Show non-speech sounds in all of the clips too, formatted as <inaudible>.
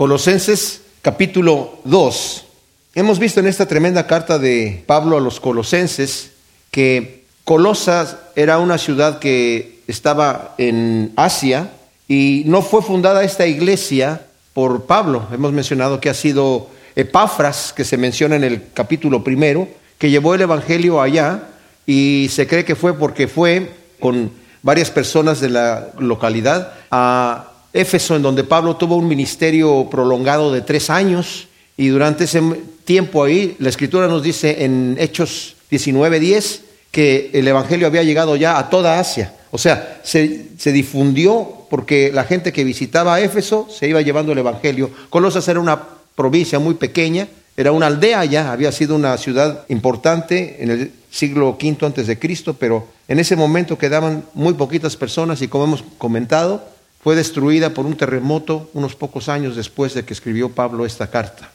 Colosenses capítulo 2. Hemos visto en esta tremenda carta de Pablo a los colosenses que Colosas era una ciudad que estaba en Asia y no fue fundada esta iglesia por Pablo. Hemos mencionado que ha sido Epafras, que se menciona en el capítulo primero, que llevó el Evangelio allá y se cree que fue porque fue con varias personas de la localidad a Éfeso, en donde Pablo tuvo un ministerio prolongado de tres años y durante ese tiempo ahí, la escritura nos dice en Hechos 19:10 que el Evangelio había llegado ya a toda Asia. O sea, se, se, difundió porque la gente que visitaba Éfeso se iba llevando el Evangelio. Colosas era una provincia muy pequeña, era una aldea ya, había sido una ciudad importante en el siglo V antes de Cristo, pero en ese momento quedaban muy poquitas personas y como hemos comentado, fue destruida por un terremoto unos pocos años después de que escribió Pablo esta carta.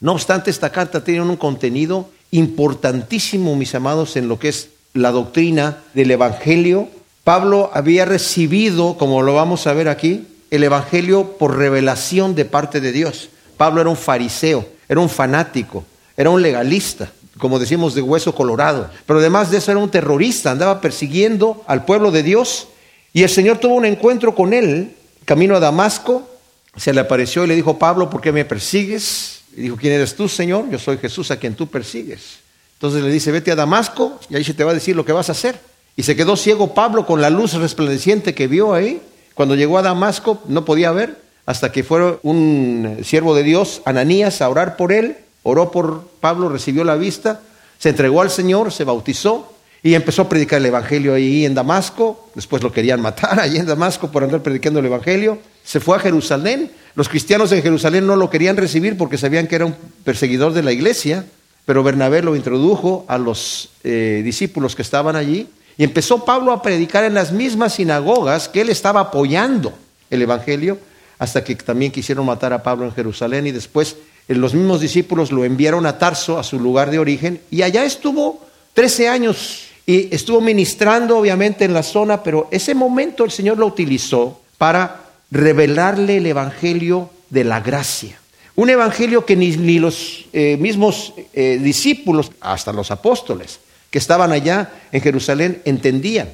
No obstante, esta carta tiene un contenido importantísimo, mis amados, en lo que es la doctrina del Evangelio. Pablo había recibido, como lo vamos a ver aquí, el Evangelio por revelación de parte de Dios. Pablo era un fariseo, era un fanático, era un legalista, como decimos, de hueso colorado. Pero además de eso era un terrorista, andaba persiguiendo al pueblo de Dios y el Señor tuvo un encuentro con él, camino a Damasco, se le apareció y le dijo, Pablo, ¿por qué me persigues? Y dijo, ¿quién eres tú, Señor? Yo soy Jesús a quien tú persigues. Entonces le dice, vete a Damasco y ahí se te va a decir lo que vas a hacer. Y se quedó ciego Pablo con la luz resplandeciente que vio ahí. Cuando llegó a Damasco no podía ver hasta que fue un siervo de Dios, Ananías, a orar por él. Oró por Pablo, recibió la vista, se entregó al Señor, se bautizó y empezó a predicar el Evangelio ahí en Damasco, después lo querían matar allí en Damasco por andar predicando el Evangelio. Se fue a Jerusalén, los cristianos en Jerusalén no lo querían recibir porque sabían que era un perseguidor de la iglesia, pero Bernabé lo introdujo a los eh, discípulos que estaban allí. Y empezó Pablo a predicar en las mismas sinagogas que él estaba apoyando el Evangelio, hasta que también quisieron matar a Pablo en Jerusalén. Y después eh, los mismos discípulos lo enviaron a Tarso, a su lugar de origen, y allá estuvo 13 años y estuvo ministrando obviamente en la zona, pero ese momento el Señor lo utilizó para revelarle el Evangelio de la gracia. Un Evangelio que ni, los eh, mismos eh, discípulos, hasta los apóstoles que estaban allá en Jerusalén, entendían.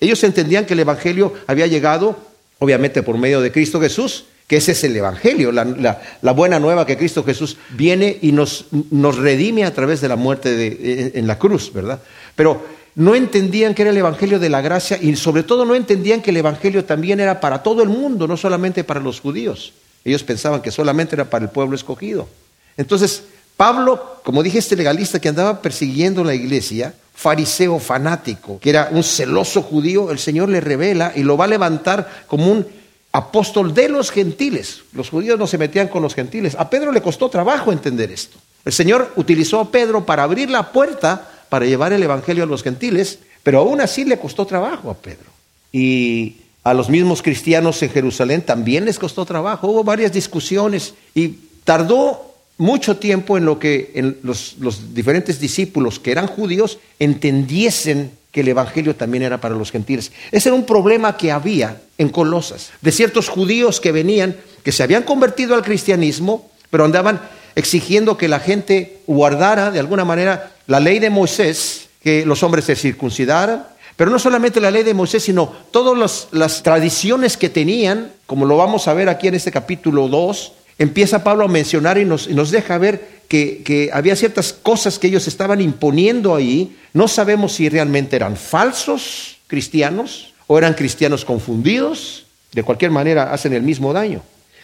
Ellos entendían que el Evangelio había llegado, obviamente por medio de Cristo Jesús, que ese es el Evangelio, la, buena nueva que Cristo Jesús viene y nos, nos redime a través de la muerte de, en la cruz, ¿verdad? Pero no entendían que era el Evangelio de la gracia y sobre todo no entendían que el Evangelio también era para todo el mundo, no solamente para los judíos. Ellos pensaban que solamente era para el pueblo escogido. Entonces, Pablo, como dije, este legalista que andaba persiguiendo la iglesia, fariseo fanático, que era un celoso judío, el Señor le revela y lo va a levantar como un apóstol de los gentiles. Los judíos no se metían con los gentiles. A Pedro le costó trabajo entender esto. El Señor utilizó a Pedro para abrir la puerta para llevar el Evangelio a los gentiles, pero aún así le costó trabajo a Pedro. Y a los mismos cristianos en Jerusalén también les costó trabajo. Hubo varias discusiones y tardó mucho tiempo en lo que los, los diferentes discípulos que eran judíos entendiesen que el Evangelio también era para los gentiles. Ese era un problema que había en Colosas, de ciertos judíos que venían, que se habían convertido al cristianismo, pero andaban exigiendo que la gente guardara de alguna manera la ley de Moisés, que los hombres se circuncidaran, pero no solamente la ley de Moisés, sino todas las tradiciones que tenían, como lo vamos a ver aquí en este capítulo 2, empieza Pablo a mencionar y nos, deja ver que, que, había ciertas cosas que ellos estaban imponiendo ahí. No sabemos si realmente eran falsos cristianos o eran cristianos confundidos. De cualquier manera, hacen el mismo daño.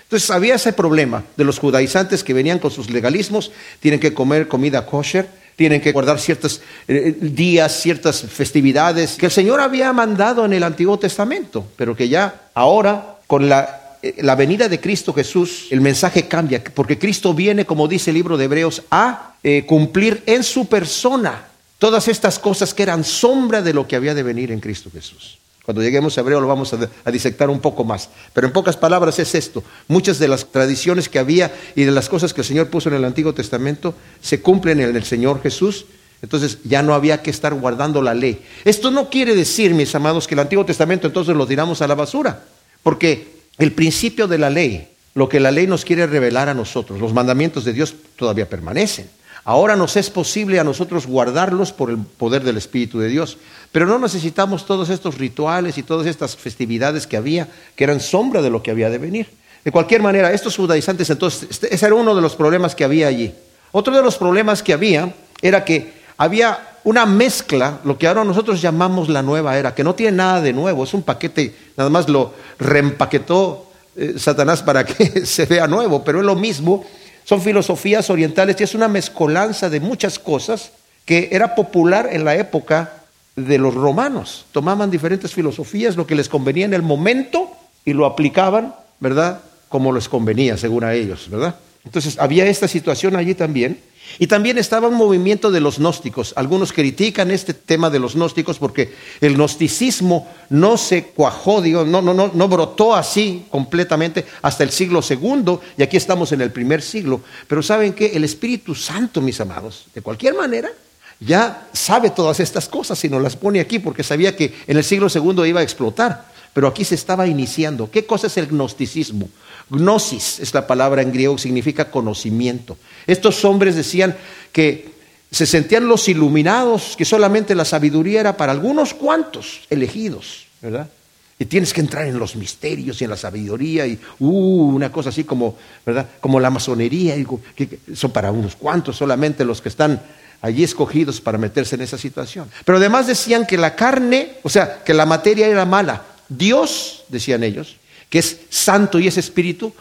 Entonces había ese problema de los judaizantes que venían con sus legalismos, tienen que comer comida kosher, tienen que guardar ciertos eh, días, ciertas festividades que el Señor había mandado en el Antiguo Testamento, pero que ya ahora con la, eh, la venida de Cristo Jesús el mensaje cambia, porque Cristo viene, como dice el libro de Hebreos, a eh, cumplir en su persona todas estas cosas que eran sombra de lo que había de venir en Cristo Jesús. Cuando lleguemos a Hebreo lo vamos a, disectar un poco más. Pero en pocas palabras es esto. Muchas de las tradiciones que había y de las cosas que el Señor puso en el Antiguo Testamento se cumplen en el Señor Jesús. Entonces ya no había que estar guardando la ley. Esto no quiere decir, mis amados, que el Antiguo Testamento entonces lo tiramos a la basura. Porque el principio de la ley lo que la ley nos quiere revelar a nosotros. Los mandamientos de Dios todavía permanecen. Ahora nos es posible a nosotros guardarlos por el poder del Espíritu de Dios. Pero no necesitamos todos estos rituales y todas estas festividades que había, que eran sombra de lo que había de venir. De cualquier manera, estos judaizantes, entonces, este, ese era uno de los problemas que había allí. Otro de los problemas que había era que había una mezcla, lo que ahora nosotros llamamos la nueva era, que no tiene nada de nuevo, es un paquete, nada más lo reempaquetó eh, Satanás para que <laughs> se vea nuevo, pero es lo mismo, son filosofías orientales y es una mezcolanza de muchas cosas que era popular en la época de los romanos. Tomaban diferentes filosofías, lo que les convenía en el momento y lo aplicaban, ¿verdad? Como les convenía, según a ellos, ¿verdad? Entonces había esta situación allí también. Y también estaba un movimiento de los gnósticos. Algunos critican este tema de los gnósticos porque el gnosticismo no se cuajó, digo, no, no, no, no brotó así completamente hasta el siglo segundo, y aquí estamos en el primer siglo. Pero ¿saben qué? El Espíritu Santo, mis amados, de cualquier manera, ya sabe todas estas cosas y nos las pone aquí porque sabía que en el siglo segundo iba a explotar. Pero aquí se estaba iniciando. ¿Qué cosa es el gnosticismo? Gnosis es la palabra en griego, significa conocimiento. Estos hombres decían que se sentían los iluminados, que solamente la sabiduría era para algunos cuantos elegidos, ¿verdad? Y tienes que entrar en los misterios y en la sabiduría y uh, una cosa así como, ¿verdad? Como la masonería, que son para unos cuantos solamente los que están allí escogidos para meterse en esa situación. Pero además decían que la carne, o sea, que la materia era mala. Dios, decían ellos, que es santo y es espíritu,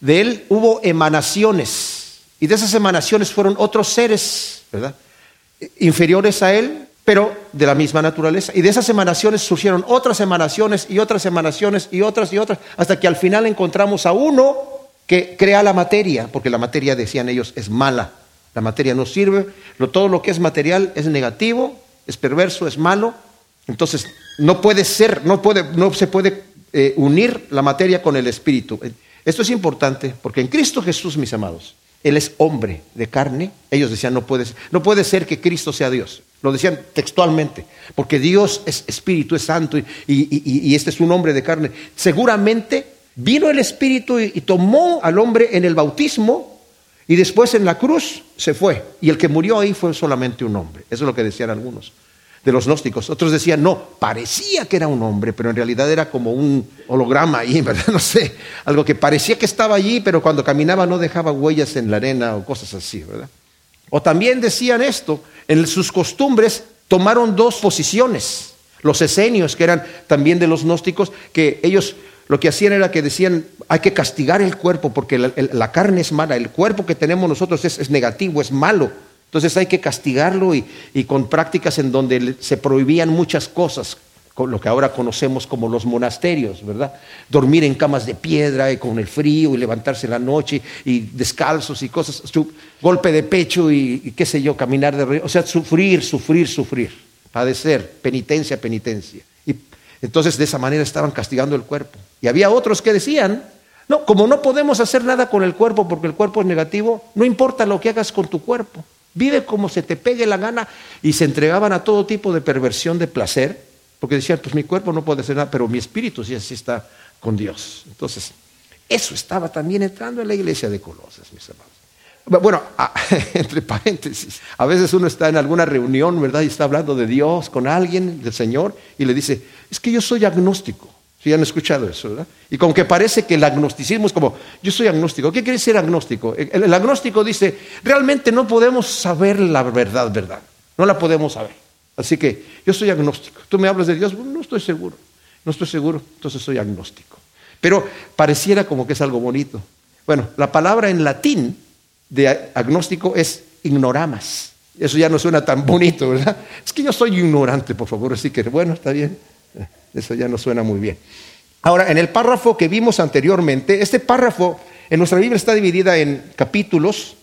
de él hubo emanaciones. Y de esas emanaciones fueron otros seres, ¿verdad? Inferiores a él, pero de la misma naturaleza. Y de esas emanaciones surgieron otras emanaciones y otras emanaciones y otras y otras, hasta que al final encontramos a uno que crea la materia, porque la materia, decían ellos, es mala. La materia no sirve, todo lo que es material es negativo, es perverso, es malo. Entonces, no puede ser, no, puede, no se puede eh, unir la materia con el espíritu. Esto es importante porque en Cristo Jesús, mis amados, Él es hombre de carne. Ellos decían, no puede, no puede ser que Cristo sea Dios. Lo decían textualmente, porque Dios es espíritu, es santo y, y, este es un hombre de carne. Seguramente vino el espíritu y tomó al hombre en el bautismo y después en la cruz se fue. Y el que murió ahí fue solamente un hombre. Eso es lo que decían algunos de los gnósticos. Otros decían, no, parecía que era un hombre, pero en realidad era como un holograma ahí, <laughs> ¿verdad? No sé, algo que parecía que estaba allí, pero cuando caminaba no dejaba huellas en la arena o cosas así, ¿verdad? O también decían esto, en sus costumbres tomaron dos posiciones. Los esenios, que eran también de los gnósticos, que ellos lo que hacían era que decían, hay que castigar el cuerpo porque la, carne es mala, el cuerpo que tenemos nosotros es, negativo, es malo. Entonces hay que castigarlo y, con prácticas en donde se prohibían muchas cosas, lo que ahora conocemos como los monasterios, ¿verdad? Dormir en camas de piedra y con el frío y levantarse en la noche y descalzos y cosas, golpe de pecho y, y qué sé yo, caminar de río, o sea, sufrir, sufrir, sufrir, padecer, penitencia, penitencia. Y entonces de esa manera estaban castigando el cuerpo. Y había otros que decían, no, como no podemos hacer nada con el cuerpo porque el cuerpo es negativo, no importa lo que hagas con tu cuerpo. Vive como se te pegue la gana y se entregaban a todo tipo de perversión de placer, porque decían, pues mi cuerpo no puede hacer nada, pero mi espíritu sí así está con Dios. Entonces, eso estaba también entrando en la iglesia de Colosas, mis hermanos. Bueno, <laughs> entre paréntesis, a veces uno está en alguna reunión, ¿verdad? Y está hablando de Dios con alguien, del Señor, y le dice, es que yo soy agnóstico. Si han escuchado eso, ¿verdad? Y como que parece que el agnosticismo es como, yo soy agnóstico. ¿Qué quiere decir agnóstico? El, agnóstico dice, realmente no podemos saber la verdad, verdad. No la podemos saber. Así que yo soy agnóstico. Tú me hablas de Dios, no estoy seguro. No estoy seguro, entonces soy agnóstico. Pero pareciera como que es algo bonito. Bueno, la palabra en latín de agnóstico es ignoramas. Eso ya no suena tan bonito, ¿verdad? Es que yo soy ignorante, por favor, así que bueno, está bien. <laughs> Eso ya no suena muy bien. Ahora, en el párrafo que vimos anteriormente, este párrafo en nuestra Biblia está dividida en capítulos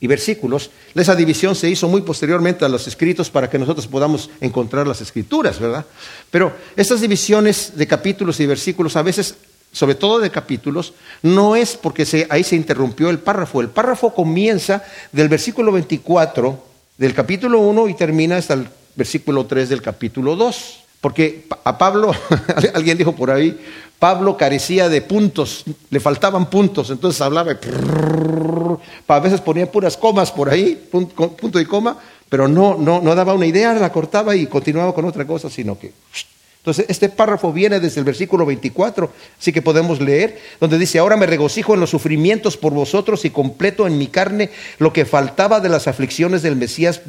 y versículos. Esa división se hizo muy posteriormente a los escritos para que nosotros podamos encontrar las escrituras, ¿verdad? Pero estas divisiones de capítulos y versículos a veces sobre todo de capítulos, no es porque ahí se interrumpió el párrafo. El párrafo comienza del versículo 24 del capítulo 1 y termina hasta el versículo 3 del capítulo 2. Porque a Pablo, <laughs> alguien dijo por ahí, Pablo carecía de puntos, le faltaban puntos, entonces hablaba, a veces ponía puras comas por ahí, punto y coma, pero no, no, no daba una idea, la cortaba y continuaba con otra cosa, sino que... Entonces, este párrafo viene desde el versículo 24, así que podemos leer, donde dice, ahora me regocijo en los sufrimientos por vosotros y completo en mi carne lo que faltaba de las aflicciones del Mesías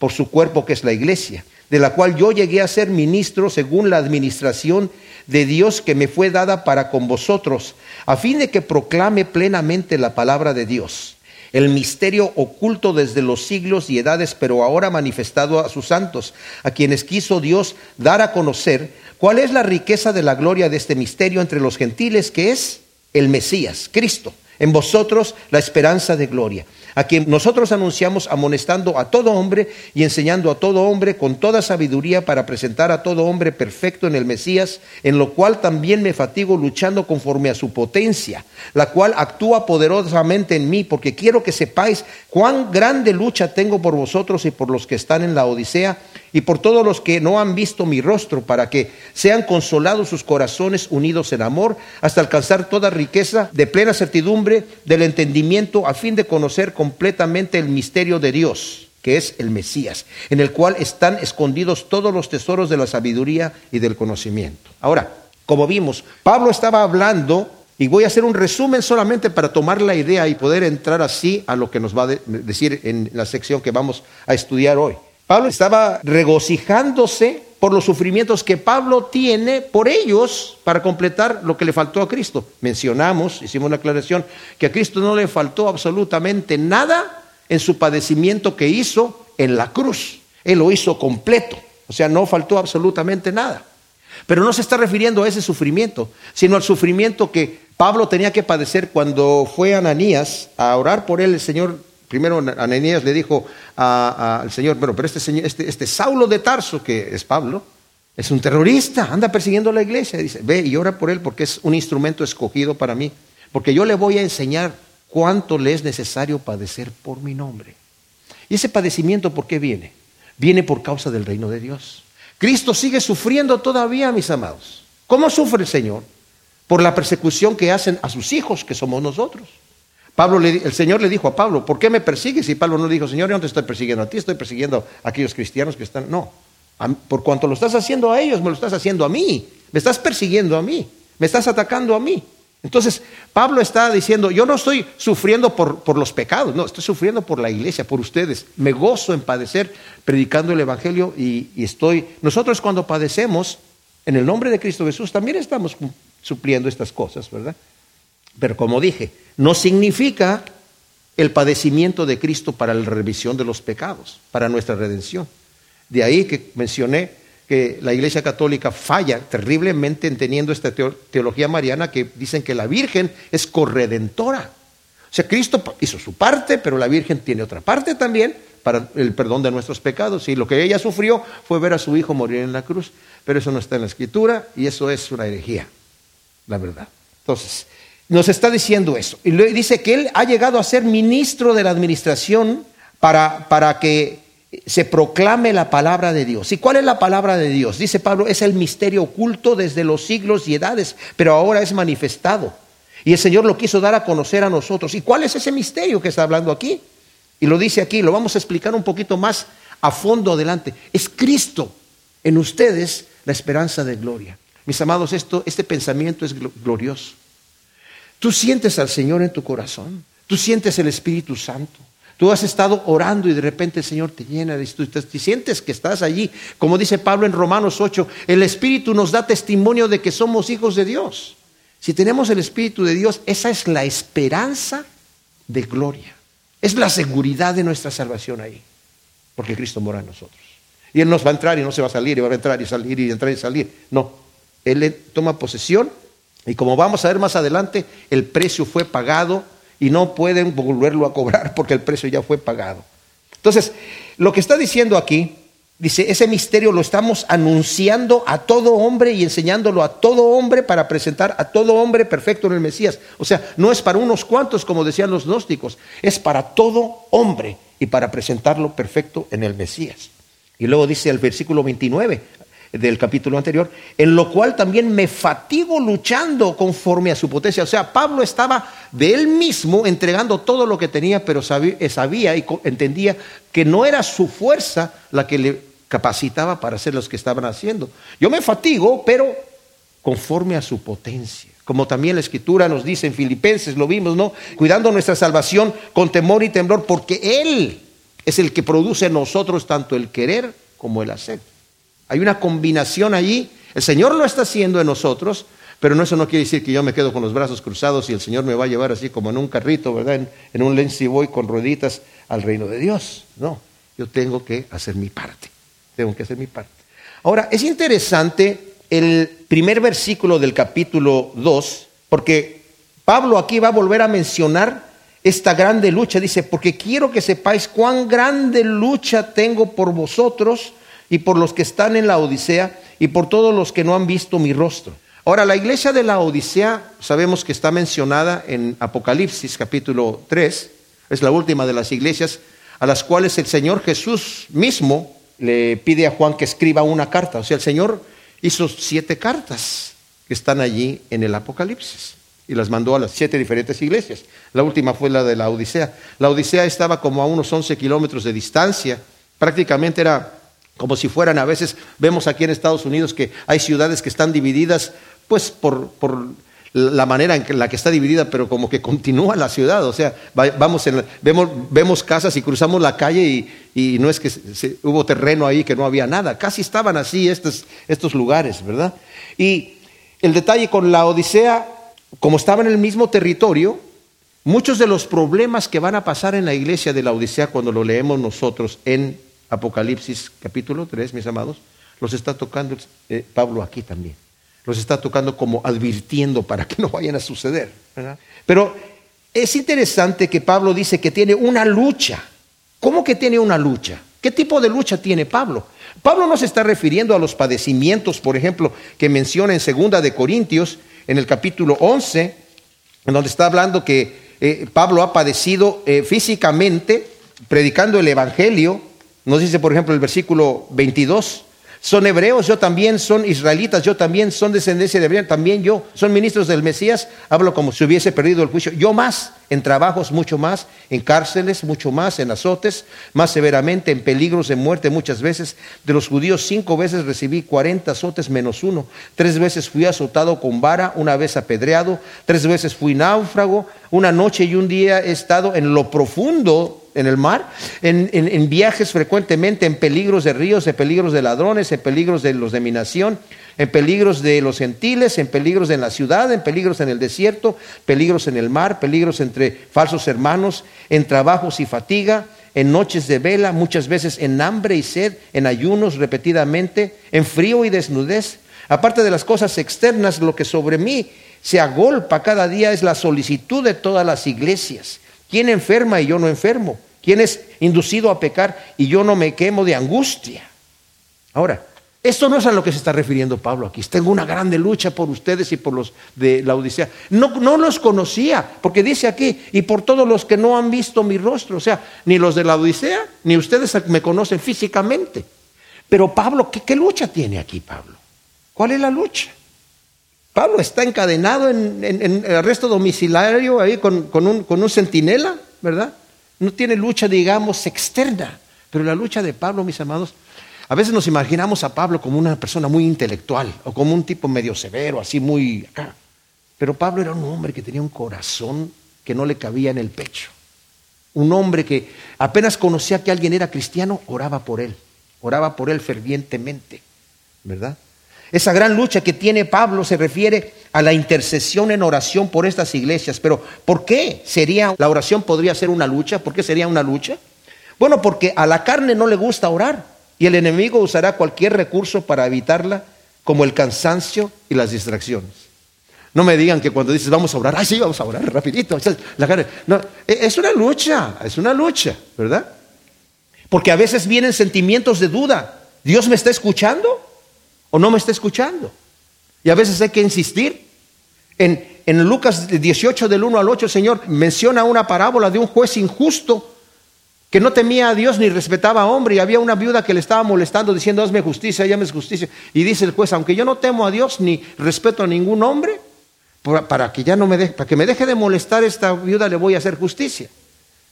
por su cuerpo, que es la iglesia, de la cual yo llegué a ser ministro según la administración de Dios que me fue dada para con vosotros, a fin de que proclame plenamente la palabra de Dios, el misterio oculto desde los siglos y edades, pero ahora manifestado a sus santos, a quienes quiso Dios dar a conocer cuál es la riqueza de la gloria de este misterio entre los gentiles, que es el Mesías, Cristo, en vosotros la esperanza de gloria a quien nosotros anunciamos amonestando a todo hombre y enseñando a todo hombre con toda sabiduría para presentar a todo hombre perfecto en el Mesías, en lo cual también me fatigo luchando conforme a su potencia, la cual actúa poderosamente en mí, porque quiero que sepáis cuán grande lucha tengo por vosotros y por los que están en la Odisea y por todos los que no han visto mi rostro, para que sean consolados sus corazones unidos en amor, hasta alcanzar toda riqueza de plena certidumbre del entendimiento, a fin de conocer completamente el misterio de Dios, que es el Mesías, en el cual están escondidos todos los tesoros de la sabiduría y del conocimiento. Ahora, como vimos, Pablo estaba hablando y voy a hacer un resumen solamente para tomar la idea y poder entrar así a lo que nos va a decir en la sección que vamos a estudiar hoy. Pablo estaba regocijándose por los sufrimientos que Pablo tiene por ellos para completar lo que le faltó a Cristo. Mencionamos, hicimos la aclaración, que a Cristo no le faltó absolutamente nada en su padecimiento que hizo en la cruz. Él lo hizo completo, o sea, no faltó absolutamente nada. Pero no se está refiriendo a ese sufrimiento, sino al sufrimiento que Pablo tenía que padecer cuando fue a Ananías a orar por él. El Señor Primero Ananías le dijo al Señor, pero, pero este, señor, este, este Saulo de Tarso, que es Pablo, es un terrorista, anda persiguiendo a la iglesia. Dice, ve y ora por él porque es un instrumento escogido para mí. Porque yo le voy a enseñar cuánto le es necesario padecer por mi nombre. ¿Y ese padecimiento por qué viene? Viene por causa del reino de Dios. Cristo sigue sufriendo todavía, mis amados. ¿Cómo sufre el Señor? Por la persecución que hacen a sus hijos, que somos nosotros. Pablo el Señor le dijo a Pablo, ¿por qué me persigues? Y Pablo no dijo, Señor, yo no te estoy persiguiendo a ti, estoy persiguiendo a aquellos cristianos que están. No, por cuanto lo estás haciendo a ellos, me lo estás haciendo a mí. Me estás persiguiendo a mí, me estás atacando a mí. Entonces, Pablo está diciendo, yo no estoy sufriendo por, por, los pecados, no, estoy sufriendo por la iglesia, por ustedes. Me gozo en padecer predicando el Evangelio y, y estoy, nosotros cuando padecemos en el nombre de Cristo Jesús también estamos supliendo estas cosas, ¿verdad? Pero como dije, no significa el padecimiento de Cristo para la revisión de los pecados, para nuestra redención. De ahí que mencioné que la Iglesia Católica falla terriblemente entendiendo esta teología mariana que dicen que la Virgen es corredentora. O sea, Cristo hizo su parte, pero la Virgen tiene otra parte también para el perdón de nuestros pecados. Y lo que ella sufrió fue ver a su hijo morir en la cruz. Pero eso no está en la Escritura y eso es una herejía, la verdad. Entonces, nos está diciendo eso. Y dice que él ha llegado a ser ministro de la administración para, para que se proclame la palabra de Dios. ¿Y cuál es la palabra de Dios? Dice Pablo, es el misterio oculto desde los siglos y edades, pero ahora es manifestado. Y el Señor lo quiso dar a conocer a nosotros. ¿Y cuál es ese misterio que está hablando aquí? Y lo dice aquí, lo vamos a explicar un poquito más a fondo adelante. Es Cristo en ustedes la esperanza de gloria. Mis amados, esto, este pensamiento es glorioso. Tú sientes al Señor en tu corazón. Tú sientes el Espíritu Santo. Tú has estado orando y de repente el Señor te llena de tú te sientes que estás allí. Como dice Pablo en Romanos 8, el Espíritu nos da testimonio de que somos hijos de Dios. Si tenemos el Espíritu de Dios, esa es la esperanza de gloria. Es la seguridad de nuestra salvación ahí. Porque Cristo mora en nosotros. Y Él nos va a entrar y no se va a salir, y va a entrar y salir y entrar y salir. No. Él toma posesión y como vamos a ver más adelante, el precio fue pagado y no pueden volverlo a cobrar porque el precio ya fue pagado. Entonces, lo que está diciendo aquí, dice, ese misterio lo estamos anunciando a todo hombre y enseñándolo a todo hombre para presentar a todo hombre perfecto en el Mesías. O sea, no es para unos cuantos, como decían los gnósticos, es para todo hombre y para presentarlo perfecto en el Mesías. Y luego dice el versículo 29, del capítulo anterior, en lo cual también me fatigo luchando conforme a su potencia. O sea, Pablo estaba de él mismo entregando todo lo que tenía, pero eh, sabía, y entendía que no era su fuerza la que le capacitaba para hacer lo que estaban haciendo. Yo me fatigo, pero conforme a su potencia. Como también la escritura nos dice en Filipenses, lo vimos, ¿no? Cuidando nuestra salvación con temor y temblor, porque Él es el que produce en nosotros tanto el querer como el hacer. Hay una combinación allí. El Señor lo está haciendo en nosotros, pero eso no quiere decir que yo me quedo con los brazos cruzados y el Señor me va a llevar así como en un carrito, ¿verdad? En, un Lenzi voy con rueditas al reino de Dios. No, yo tengo que hacer mi parte. Tengo que hacer mi parte. Ahora, es interesante el primer versículo del capítulo 2, porque Pablo aquí va a volver a mencionar esta grande lucha. Dice, porque quiero que sepáis cuán grande lucha tengo por vosotros y por los que están en la Odisea y por todos los que no han visto mi rostro. Ahora, la iglesia de la Odisea sabemos que está mencionada en Apocalipsis capítulo 3, es la última de las iglesias a las cuales el Señor Jesús mismo le pide a Juan que escriba una carta. O sea, el Señor hizo siete cartas que están allí en el Apocalipsis y las mandó a las siete diferentes iglesias. La última fue la de la Odisea. La Odisea estaba como a unos 11 kilómetros de distancia, prácticamente era como si fueran, a veces vemos aquí en Estados Unidos que hay ciudades que están divididas pues por, por la manera en la que está dividida, pero como que continúa la ciudad. O sea, vamos en vemos, vemos casas y cruzamos la calle y, no es que hubo terreno ahí que no había nada. Casi estaban así estos, estos lugares, ¿verdad? Y el detalle con la Odisea, como estaba en el mismo territorio, muchos de los problemas que van a pasar en la iglesia de la Odisea cuando lo leemos nosotros en Apocalipsis capítulo 3, mis amados, los está tocando eh, Pablo aquí también. Los está tocando como advirtiendo para que no vayan a suceder. Pero es interesante que Pablo dice que tiene una lucha. ¿Cómo que tiene una lucha? ¿Qué tipo de lucha tiene Pablo? Pablo no se está refiriendo a los padecimientos, por ejemplo, que menciona en Segunda de Corintios, en el capítulo 11, en donde está hablando que eh, Pablo ha padecido eh, físicamente predicando el Evangelio nos dice, por ejemplo, el versículo 22, son hebreos, yo también, son israelitas, yo también, son descendencia de Abraham, también yo, son ministros del Mesías, hablo como si hubiese perdido el juicio, yo más, en trabajos mucho más, en cárceles mucho más, en azotes, más severamente, en peligros de muerte muchas veces. De los judíos cinco veces recibí cuarenta azotes menos uno, tres veces fui azotado con vara, una vez apedreado, tres veces fui náufrago, una noche y un día he estado en lo profundo en el mar, en, viajes frecuentemente, en peligros de ríos, en peligros de ladrones, en peligros de los de mi nación, en peligros de los gentiles, en peligros en la ciudad, en peligros en el desierto, peligros en el mar, peligros entre falsos hermanos, en trabajos y fatiga, en noches de vela, muchas veces en hambre y sed, en ayunos repetidamente, en frío y desnudez. Aparte de las cosas externas, lo que sobre mí se agolpa cada día es la solicitud de todas las iglesias. ¿Quién enferma y yo no enfermo? ¿Quién es inducido a pecar y yo no me quemo de angustia? Ahora, esto no es a lo que se está refiriendo Pablo aquí. Tengo una grande lucha por ustedes y por los de la Odisea. No, no los conocía, porque dice aquí, y por todos los que no han visto mi rostro. O sea, ni los de la Odisea, ni ustedes me conocen físicamente. Pero Pablo, ¿qué, lucha tiene aquí Pablo? ¿Cuál es la lucha? Pablo está encadenado en, en, arresto domiciliario ahí con, un, con un centinela, ¿verdad? No tiene lucha, digamos, externa. Pero la lucha de Pablo, mis amados, a veces nos imaginamos a Pablo como una persona muy intelectual o como un tipo medio severo, así muy acá. Pero Pablo era un hombre que tenía un corazón que no le cabía en el pecho. Un hombre que apenas conocía que alguien era cristiano, oraba por él. Oraba por él fervientemente, ¿verdad? Esa gran lucha que tiene Pablo se refiere a la intercesión en oración por estas iglesias. Pero ¿por qué sería la oración podría ser una lucha? ¿Por qué sería una lucha? Bueno, porque a la carne no le gusta orar y el enemigo usará cualquier recurso para evitarla, como el cansancio y las distracciones. No me digan que cuando dices vamos a orar, ay sí, vamos a orar rapidito. La carne. No, e, es una lucha, es una lucha, ¿verdad? Porque a veces vienen sentimientos de duda. ¿Dios me está escuchando? O no me está escuchando. Y a veces hay que insistir. En, en Lucas 18 del 1 al 8, Señor menciona una parábola de un juez injusto que no temía a Dios ni respetaba a hombre, y había una viuda que le estaba molestando diciendo, hazme justicia, hazme justicia. Y dice el juez, aunque yo no temo a Dios ni respeto a ningún hombre, para que ya no me deje, para que me deje de molestar esta viuda le voy a hacer justicia.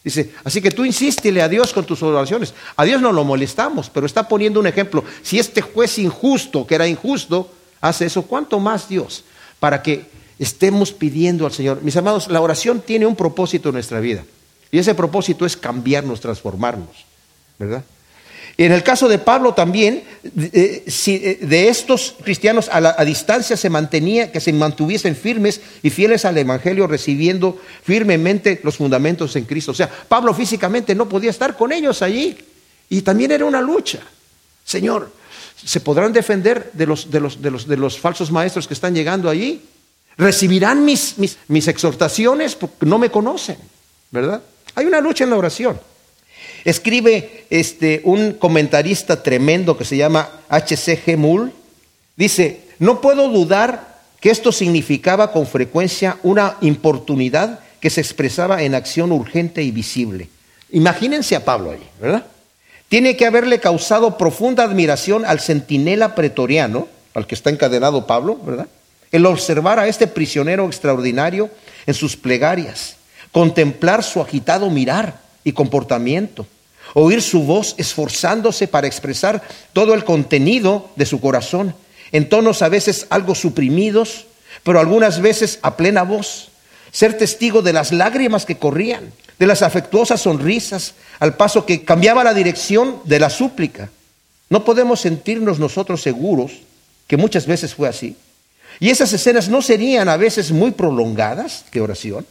Dice, así que tú insístele a Dios con tus oraciones. A Dios no lo molestamos, pero está poniendo un ejemplo. Si este juez injusto, que era injusto, hace eso, ¿cuánto más Dios? Para que estemos pidiendo al Señor. Mis amados, la oración tiene un propósito en nuestra vida. Y ese propósito es cambiarnos, transformarnos, ¿verdad? En el caso de Pablo también, eh, si eh, de estos cristianos a, distancia se mantenía, que se mantuviesen firmes y fieles al Evangelio, recibiendo firmemente los fundamentos en Cristo. O sea, Pablo físicamente no podía estar con ellos allí. Y también era una lucha. Señor, ¿se podrán defender de los, de los, de los, de los falsos maestros que están llegando allí? ¿Recibirán mis, mis, mis exhortaciones? Porque no me conocen, ¿verdad? Hay una lucha en la oración. Escribe este, un comentarista tremendo que se llama H.C.G. Mull. Dice, no puedo dudar que esto significaba con frecuencia una importunidad que se expresaba en acción urgente y visible. Imagínense a Pablo ahí, ¿verdad? Tiene que haberle causado profunda admiración al centinela pretoriano, al que está encadenado Pablo, ¿verdad? El observar a este prisionero extraordinario en sus plegarias contemplar su agitado mirar y comportamiento, oír su voz esforzándose para expresar todo el contenido de su corazón, en tonos a veces algo suprimidos, pero algunas veces a plena voz, ser testigo de las lágrimas que corrían, de las afectuosas sonrisas, al paso que cambiaba la dirección de la súplica. No podemos sentirnos nosotros seguros que muchas veces fue así. Y esas escenas no serían a veces muy prolongadas de oración.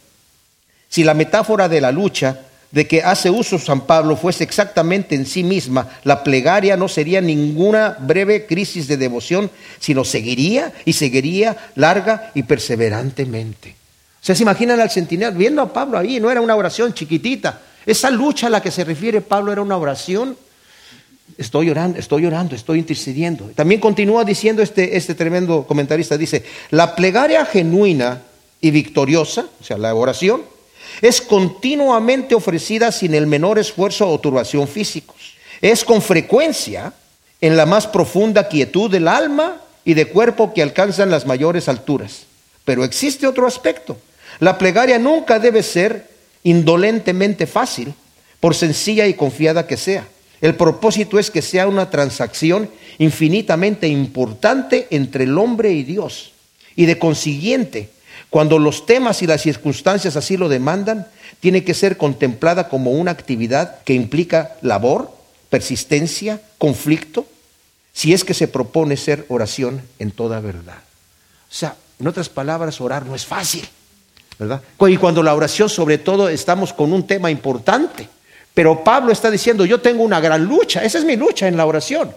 Si la metáfora de la lucha de que hace uso San Pablo fuese exactamente en sí misma, la plegaria no sería ninguna breve crisis de devoción, sino seguiría y seguiría larga y perseverantemente. Se imaginan al centinela viendo a Pablo ahí, no era una oración chiquitita. Esa lucha a la que se refiere Pablo era una oración. Estoy orando, estoy orando, estoy intercediendo. También continúa diciendo este, este tremendo comentarista, dice, la plegaria genuina y victoriosa, o sea, la oración, es continuamente ofrecida sin el menor esfuerzo o turbación físicos. Es con frecuencia en la más profunda quietud del alma y de cuerpo que alcanzan las mayores alturas. Pero existe otro aspecto. La plegaria nunca debe ser indolentemente fácil, por sencilla y confiada que sea. El propósito es que sea una transacción infinitamente importante entre el hombre y Dios. Y de consiguiente, cuando los temas y las circunstancias así lo demandan, tiene que ser contemplada como una actividad que implica labor, persistencia, conflicto, si es que se propone ser oración en toda verdad. O sea, en otras palabras, orar no es fácil, ¿verdad? Y cuando la oración, sobre todo, estamos con un tema importante. Pero Pablo está diciendo, yo tengo una gran lucha, esa es mi lucha en la oración.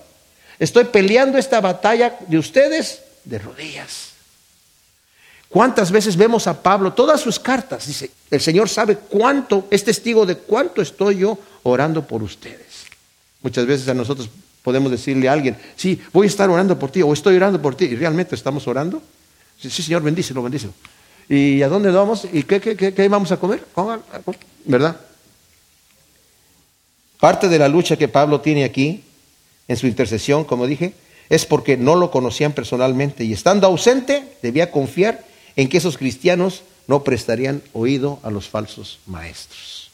Estoy peleando esta batalla de ustedes de rodillas. ¿Cuántas veces vemos a Pablo, todas sus cartas, dice, el Señor sabe cuánto, es testigo de cuánto estoy yo orando por ustedes. Muchas veces a nosotros podemos decirle a alguien, sí, voy a estar orando por ti o estoy orando por ti, y realmente estamos orando. Sí, Señor, bendícelo, bendícelo. ¿Y a dónde vamos? ¿Y qué, qué, qué vamos a comer? ¿Verdad? Parte de la lucha que Pablo tiene aquí, en su intercesión, como dije, es porque no lo conocían personalmente y estando ausente debía confiar en que esos cristianos no prestarían oído a los falsos maestros.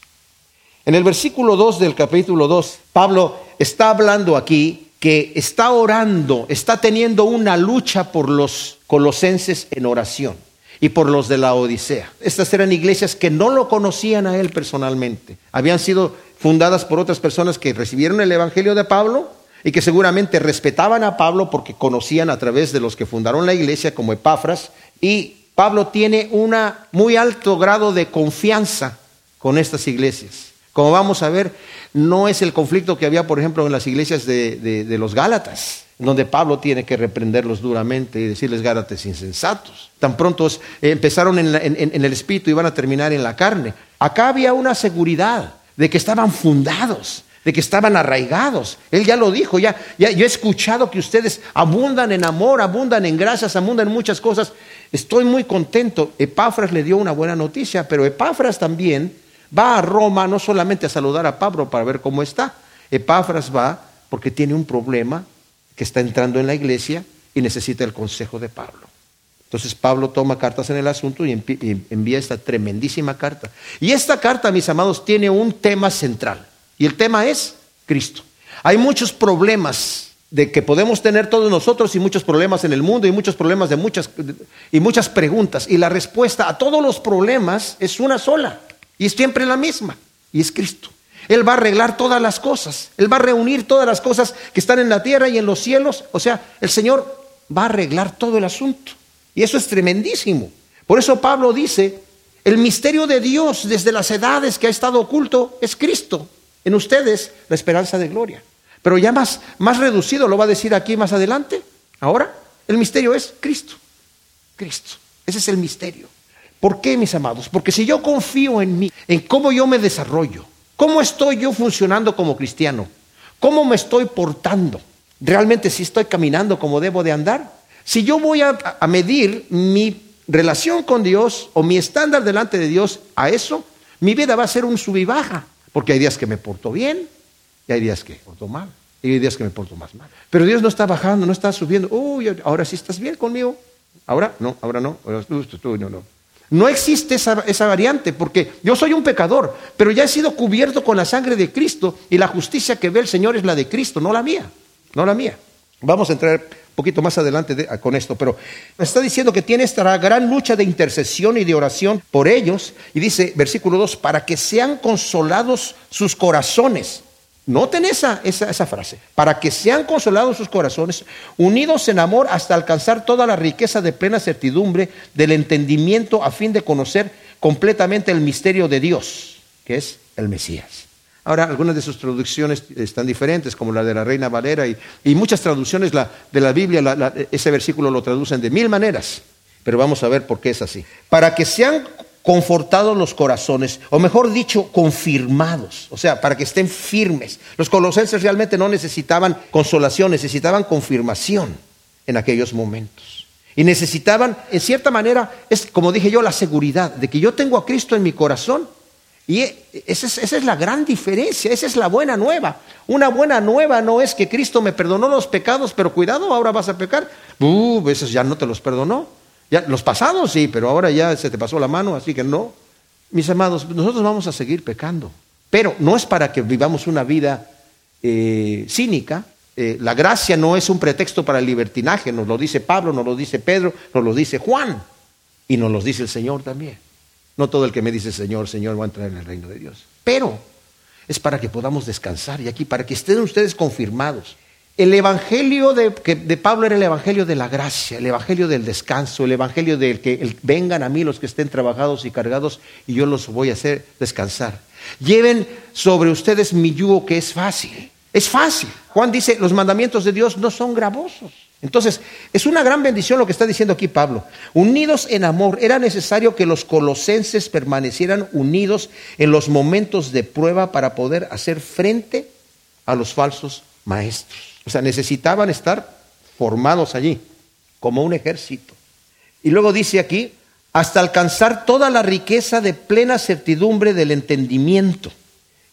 En el versículo 2 del capítulo 2, Pablo está hablando aquí que está orando, está teniendo una lucha por los colosenses en oración y por los de la Odisea. Estas eran iglesias que no lo conocían a él personalmente. Habían sido fundadas por otras personas que recibieron el Evangelio de Pablo y que seguramente respetaban a Pablo porque conocían a través de los que fundaron la iglesia como Epafras y Pablo tiene un muy alto grado de confianza con estas iglesias. Como vamos a ver, no es el conflicto que había, por ejemplo, en las iglesias de, los Gálatas, donde Pablo tiene que reprenderlos duramente y decirles Gálatas insensatos. Tan pronto empezaron en, en el espíritu y van a terminar en la carne. Acá había una seguridad de que estaban fundados, de que estaban arraigados. Él ya lo dijo, ya, ya yo he escuchado que ustedes abundan en amor, abundan en gracias, abundan en muchas cosas. Estoy muy contento. Epafras le dio una buena noticia, pero Epafras también va a Roma no solamente a saludar a Pablo para ver cómo está, Epafras va porque tiene un problema que está entrando en la iglesia y necesita el consejo de Pablo. Entonces Pablo toma cartas en el asunto y envía esta tremendísima carta. Y esta carta, mis amados, tiene un tema central. Y el tema es Cristo. Hay muchos problemas de que podemos tener todos nosotros y muchos problemas en el mundo y muchos problemas de muchas y muchas preguntas y la respuesta a todos los problemas es una sola y es siempre la misma y es Cristo. Él va a arreglar todas las cosas, él va a reunir todas las cosas que están en la tierra y en los cielos, o sea, el Señor va a arreglar todo el asunto. Y eso es tremendísimo. Por eso Pablo dice, el misterio de Dios desde las edades que ha estado oculto es Cristo, en ustedes la esperanza de gloria. Pero ya más, más reducido, lo va a decir aquí más adelante. Ahora, el misterio es Cristo. Cristo. Ese es el misterio. ¿Por qué, mis amados? Porque si yo confío en mí, en cómo yo me desarrollo, cómo estoy yo funcionando como cristiano, cómo me estoy portando, realmente si estoy caminando como debo de andar, si yo voy a, medir mi relación con Dios o mi estándar delante de Dios a eso, mi vida va a ser un sub y baja, porque hay días que me porto bien, y hay días que porto mal. Y hay días que me porto más mal. Pero Dios no está bajando, no está subiendo. Uy, ahora sí estás bien conmigo. Ahora no, ahora no. no, no. No existe esa, esa, variante porque yo soy un pecador, pero ya he sido cubierto con la sangre de Cristo y la justicia que ve el Señor es la de Cristo, no la mía, no la mía. Vamos a entrar un poquito más adelante con esto, pero está diciendo que tiene esta gran lucha de intercesión y de oración por ellos y dice, versículo 2, para que sean consolados sus corazones Noten esa, esa, frase, para que sean consolados sus corazones, unidos en amor hasta alcanzar toda la riqueza de plena certidumbre del entendimiento a fin de conocer completamente el misterio de Dios, que es el Mesías. Ahora, algunas de sus traducciones están diferentes, como la de la Reina Valera, y, muchas traducciones de la Biblia, ese versículo lo traducen de mil maneras, pero vamos a ver por qué es así. Para que sean confortados los corazones, o mejor dicho, confirmados, o sea, para que estén firmes. Los colosenses realmente no necesitaban consolación, necesitaban confirmación en aquellos momentos. Y necesitaban, en cierta manera, es como dije yo, la seguridad de que yo tengo a Cristo en mi corazón. Y esa es, esa es la gran diferencia, esa es la buena nueva. Una buena nueva no es que Cristo me perdonó los pecados, pero cuidado, ahora vas a pecar. Uh, esos ya no te los perdonó los pasados sí, pero ahora ya se te pasó la mano, así que no. Mis amados, nosotros vamos a seguir pecando, pero no es para que vivamos una vida eh, cínica. Eh, la gracia no es un pretexto para el libertinaje, nos lo dice Pablo, nos lo dice Pedro, nos lo dice Juan y nos lo dice el Señor también. No todo el que me dice Señor, Señor va a entrar en el reino de Dios, pero es para que podamos descansar y aquí, para que estén ustedes confirmados. El evangelio de, Pablo era el evangelio de la gracia, el evangelio del descanso, el evangelio del que vengan a mí los que estén trabajados y cargados y yo los voy a hacer descansar. Lleven sobre ustedes mi yugo que es fácil. Es fácil. Juan dice, los mandamientos de Dios no son gravosos. Entonces, es una gran bendición lo que está diciendo aquí Pablo. Unidos en amor, era necesario que los colosenses permanecieran unidos en los momentos de prueba para poder hacer frente a los falsos maestros. O sea, necesitaban estar formados allí, como un ejército. Y luego dice aquí, hasta alcanzar toda la riqueza de plena certidumbre del entendimiento.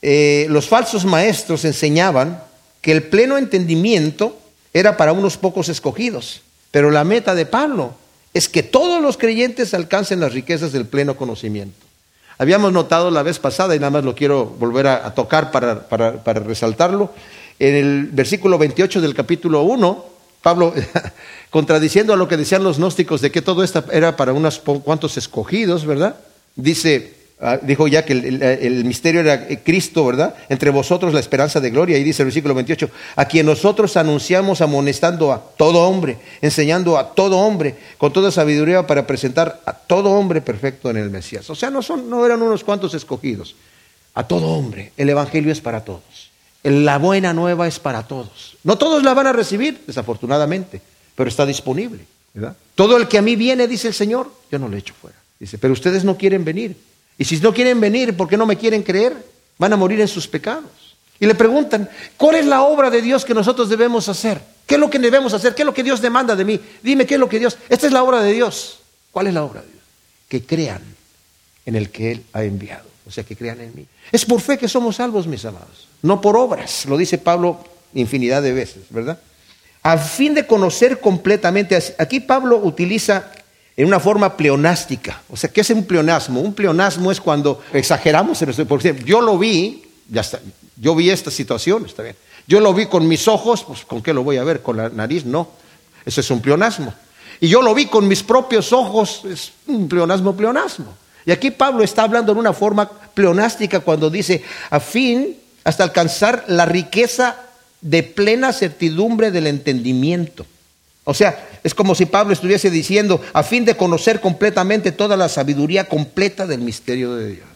Eh, los falsos maestros enseñaban que el pleno entendimiento era para unos pocos escogidos, pero la meta de Pablo es que todos los creyentes alcancen las riquezas del pleno conocimiento. Habíamos notado la vez pasada, y nada más lo quiero volver a, tocar para, para resaltarlo, en el versículo 28 del capítulo 1, Pablo, <laughs> contradiciendo a lo que decían los gnósticos de que todo esto era para unos cuantos escogidos, ¿verdad? Dice, ah, dijo ya que el, misterio era Cristo, ¿verdad? Entre vosotros la esperanza de gloria. Y dice el versículo 28, a quien nosotros anunciamos amonestando a todo hombre, enseñando a todo hombre, con toda sabiduría para presentar a todo hombre perfecto en el Mesías. O sea, no, son, no eran unos cuantos escogidos, a todo hombre. El Evangelio es para todos. La buena nueva es para todos. No todos la van a recibir, desafortunadamente, pero está disponible. Todo el que a mí viene, dice el Señor, yo no le echo fuera. Dice, pero ustedes no quieren venir. Y si no quieren venir, ¿por qué no me quieren creer? Van a morir en sus pecados. Y le preguntan, ¿cuál es la obra de Dios que nosotros debemos hacer? ¿Qué es lo que debemos hacer? ¿Qué es lo que Dios demanda de mí? Dime qué es lo que Dios... Esta es la obra de Dios. ¿Cuál es la obra de Dios? Que crean en el que Él ha enviado. O sea, que crean en mí. Es por fe que somos salvos, mis amados, no por obras, lo dice Pablo infinidad de veces, ¿verdad? A fin de conocer completamente, aquí Pablo utiliza en una forma pleonástica, o sea, ¿qué es un pleonasmo? Un pleonasmo es cuando exageramos, por ejemplo, yo lo vi, ya está, yo vi esta situación, está bien. Yo lo vi con mis ojos, pues ¿con qué lo voy a ver? ¿Con la nariz? No. Eso es un pleonasmo. Y yo lo vi con mis propios ojos, es un pleonasmo, pleonasmo. Y aquí Pablo está hablando en una forma pleonástica cuando dice, a fin, hasta alcanzar la riqueza de plena certidumbre del entendimiento. O sea, es como si Pablo estuviese diciendo, a fin de conocer completamente toda la sabiduría completa del misterio de Dios.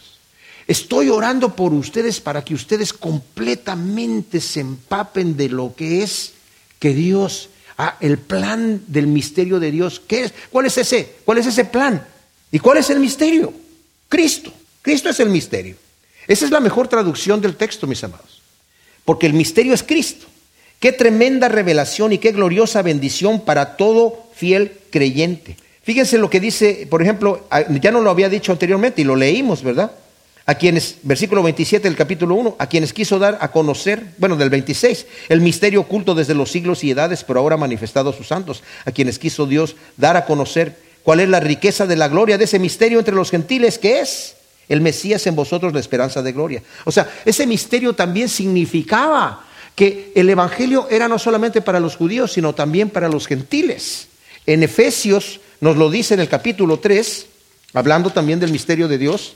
Estoy orando por ustedes para que ustedes completamente se empapen de lo que es que Dios, ah, el plan del misterio de Dios. ¿Qué es? ¿Cuál es ese? ¿Cuál es ese plan? ¿Y cuál es el misterio? Cristo. Cristo es el misterio. Esa es la mejor traducción del texto, mis amados. Porque el misterio es Cristo. Qué tremenda revelación y qué gloriosa bendición para todo fiel creyente. Fíjense lo que dice, por ejemplo, ya no lo había dicho anteriormente y lo leímos, ¿verdad? a quienes, versículo 27 del capítulo 1, a quienes quiso dar a conocer, bueno, del 26, el misterio oculto desde los siglos y edades, pero ahora manifestado a sus santos, a quienes quiso Dios dar a conocer cuál es la riqueza de la gloria de ese misterio entre los gentiles, que es el Mesías en vosotros la esperanza de gloria. O sea, ese misterio también significaba que el Evangelio era no solamente para los judíos, sino también para los gentiles. En Efesios nos lo dice en el capítulo 3, hablando también del misterio de Dios,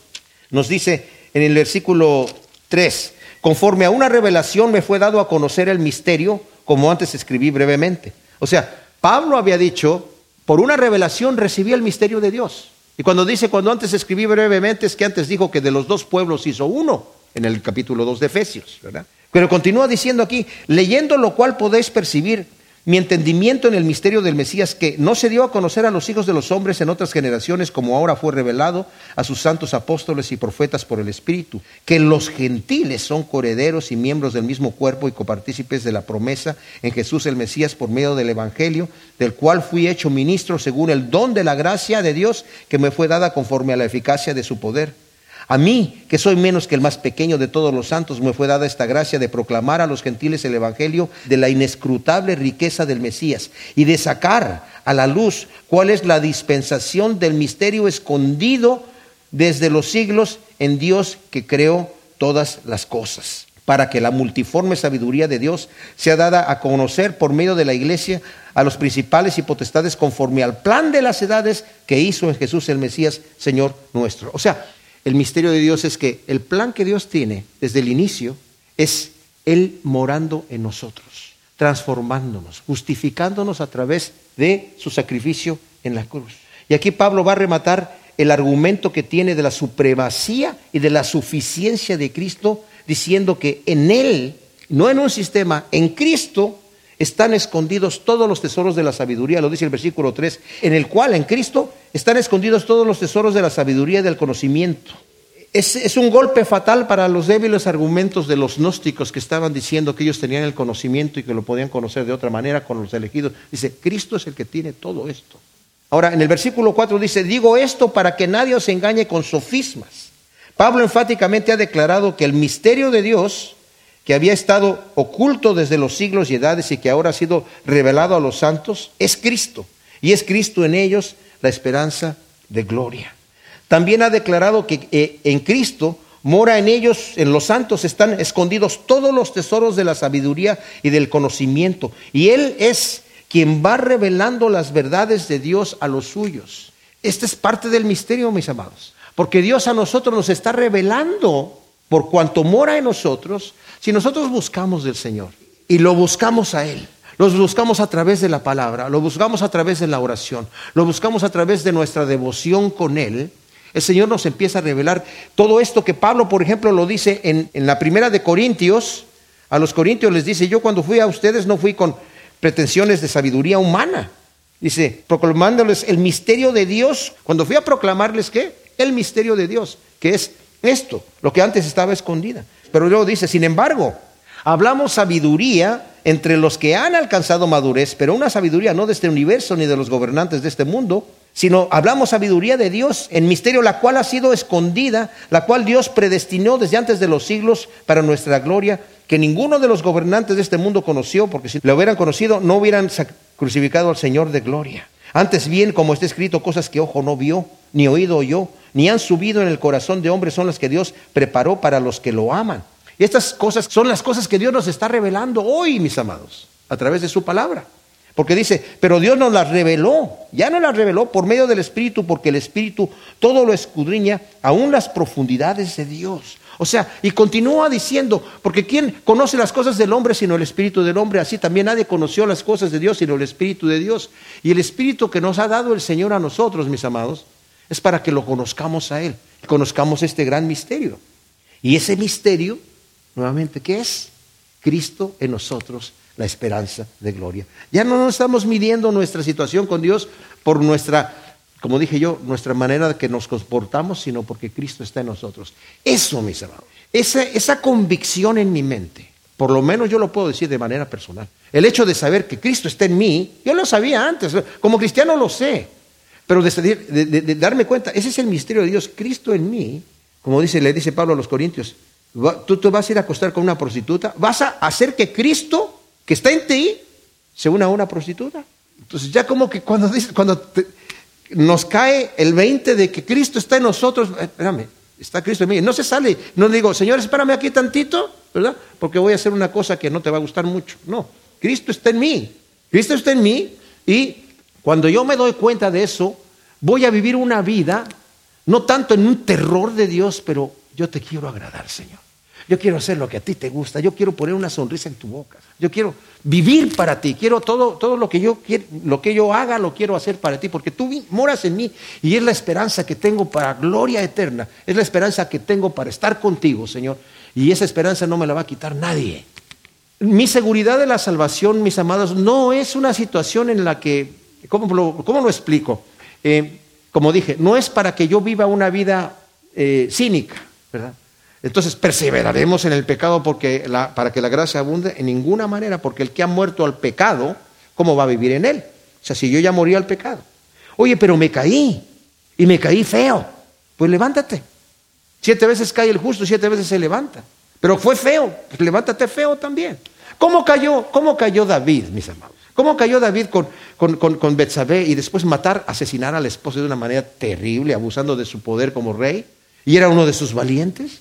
nos dice en el versículo 3, conforme a una revelación me fue dado a conocer el misterio, como antes escribí brevemente. O sea, Pablo había dicho, por una revelación recibí el misterio de Dios. Y cuando dice, cuando antes escribí brevemente, es que antes dijo que de los dos pueblos hizo uno, en el capítulo 2 de Efesios, ¿verdad? Pero continúa diciendo aquí, leyendo lo cual podéis percibir mi entendimiento en el misterio del Mesías que no se dio a conocer a los hijos de los hombres en otras generaciones como ahora fue revelado a sus santos apóstoles y profetas por el Espíritu, que los gentiles son corederos y miembros del mismo cuerpo y copartícipes de la promesa en Jesús el Mesías por medio del Evangelio, del cual fui hecho ministro según el don de la gracia de Dios que me fue dada conforme a la eficacia de su poder a mí, que soy menos que el más pequeño de todos los santos, me fue dada esta gracia de proclamar a los gentiles el Evangelio de la inescrutable riqueza del Mesías y de sacar a la luz cuál es la dispensación del misterio escondido desde los siglos en Dios que creó todas las cosas, para que la multiforme sabiduría de Dios sea dada a conocer por medio de la iglesia a los principales y potestades conforme al plan de las edades que hizo en Jesús el Mesías, Señor nuestro. O sea, el misterio de Dios es que el plan que Dios tiene desde el inicio es Él morando en nosotros, transformándonos, justificándonos a través de su sacrificio en la cruz. Y aquí Pablo va a rematar el argumento que tiene de la supremacía y de la suficiencia de Cristo, diciendo que en Él, no en un sistema, en Cristo están escondidos todos los tesoros de la sabiduría, lo dice el versículo 3, en el cual en Cristo están escondidos todos los tesoros de la sabiduría y del conocimiento. Es, un golpe fatal para los débiles argumentos de los gnósticos que estaban diciendo que ellos tenían el conocimiento y que lo podían conocer de otra manera con los elegidos. Dice, Cristo es el que tiene todo esto. Ahora, en el versículo 4 dice, digo esto para que nadie os engañe con sofismas. Pablo enfáticamente ha declarado que el misterio de Dios que había estado oculto desde los siglos y edades y que ahora ha sido revelado a los santos, es Cristo. Y es Cristo en ellos la esperanza de gloria. También ha declarado que eh, en Cristo mora en ellos, en los santos, están escondidos todos los tesoros de la sabiduría y del conocimiento. Y Él es quien va revelando las verdades de Dios a los suyos. Este es parte del misterio, mis amados. Porque Dios a nosotros nos está revelando, por cuanto mora en nosotros, si nosotros buscamos del Señor y lo buscamos a Él, lo buscamos a través de la palabra, lo buscamos a través de la oración, lo buscamos a través de nuestra devoción con Él, el Señor nos empieza a revelar todo esto que Pablo, por ejemplo, lo dice en, en, la primera de Corintios. A los Corintios les dice, yo cuando fui a ustedes no fui con pretensiones de sabiduría humana. Dice, proclamándoles el misterio de Dios. Cuando fui a proclamarles, ¿qué? El misterio de Dios, que es esto, lo que antes estaba escondida. Pero luego dice, sin embargo, hablamos sabiduría entre los que han alcanzado madurez, pero una sabiduría no de este universo ni de los gobernantes de este mundo, sino hablamos sabiduría de Dios en misterio, la cual ha sido escondida, la cual Dios predestinó desde antes de los siglos para nuestra gloria, que ninguno de los gobernantes de este mundo conoció, porque si lo hubieran conocido no hubieran crucificado al Señor de gloria. Antes bien, como está escrito, cosas que ojo no vio, ni oído oyó, ni han subido en el corazón de hombre, son las que Dios preparó para los que lo aman. Y estas cosas son las cosas que Dios nos está revelando hoy, mis amados, a través de su palabra. Porque dice, pero Dios nos las reveló, ya nos las reveló por medio del Espíritu, porque el Espíritu todo lo escudriña, aún las profundidades de Dios. O sea, y continúa diciendo, porque ¿quién conoce las cosas del hombre sino el Espíritu del hombre? Así también nadie conoció las cosas de Dios sino el Espíritu de Dios. Y el Espíritu que nos ha dado el Señor a nosotros, mis amados, es para que lo conozcamos a Él, conozcamos este gran misterio. Y ese misterio, nuevamente, ¿qué es? Cristo en nosotros, la esperanza de gloria. Ya no nos estamos midiendo nuestra situación con Dios por nuestra como dije yo, nuestra manera de que nos comportamos, sino porque Cristo está en nosotros. Eso, mis amados, esa, esa convicción en mi mente, por lo menos yo lo puedo decir de manera personal. El hecho de saber que Cristo está en mí, yo lo sabía antes, como cristiano lo sé, pero de, darme cuenta, ese es el misterio de Dios, Cristo en mí, como dice, le dice Pablo a los Corintios, tú te vas a ir a acostar con una prostituta, vas a hacer que Cristo, que está en ti, se una a una prostituta. Entonces ya como que cuando, cuando nos cae el 20 de que Cristo está en nosotros, eh, espérame, está Cristo en mí, no se sale, no digo, Señor, espérame aquí tantito, ¿verdad? Porque voy a hacer una cosa que no te va a gustar mucho. No, Cristo está en mí, Cristo está en mí y cuando yo me doy cuenta de eso, voy a vivir una vida, no tanto en un terror de Dios, pero yo te quiero agradar, Señor. Yo quiero hacer lo que a ti te gusta. Yo quiero poner una sonrisa en tu boca. Yo quiero vivir para ti. Quiero todo, todo lo, que yo lo que yo haga, lo quiero hacer para ti, porque tú moras en mí y es la esperanza que tengo para gloria eterna. Es la esperanza que tengo para estar contigo, Señor. Y esa esperanza no me la va a quitar nadie. Mi seguridad de la salvación, mis amados, no es una situación en la que, ¿cómo lo, cómo lo explico? Eh, como dije, no es para que yo viva una vida eh, cínica, ¿verdad? Entonces perseveraremos en el pecado porque para que la gracia abunde en ninguna manera, porque el que ha muerto al pecado, ¿cómo va a vivir en él? O sea, si yo ya morí al pecado. Oye, pero me caí y me caí feo. Pues levántate. Siete veces cae el justo, siete veces se levanta. Pero fue feo, pues levántate feo también. ¿Cómo cayó, cómo cayó David, mis amados? ¿Cómo cayó David con, con, con, Betsabé y después matar, asesinar al esposo de una manera terrible, abusando de su poder como rey? ¿Y era uno de sus valientes?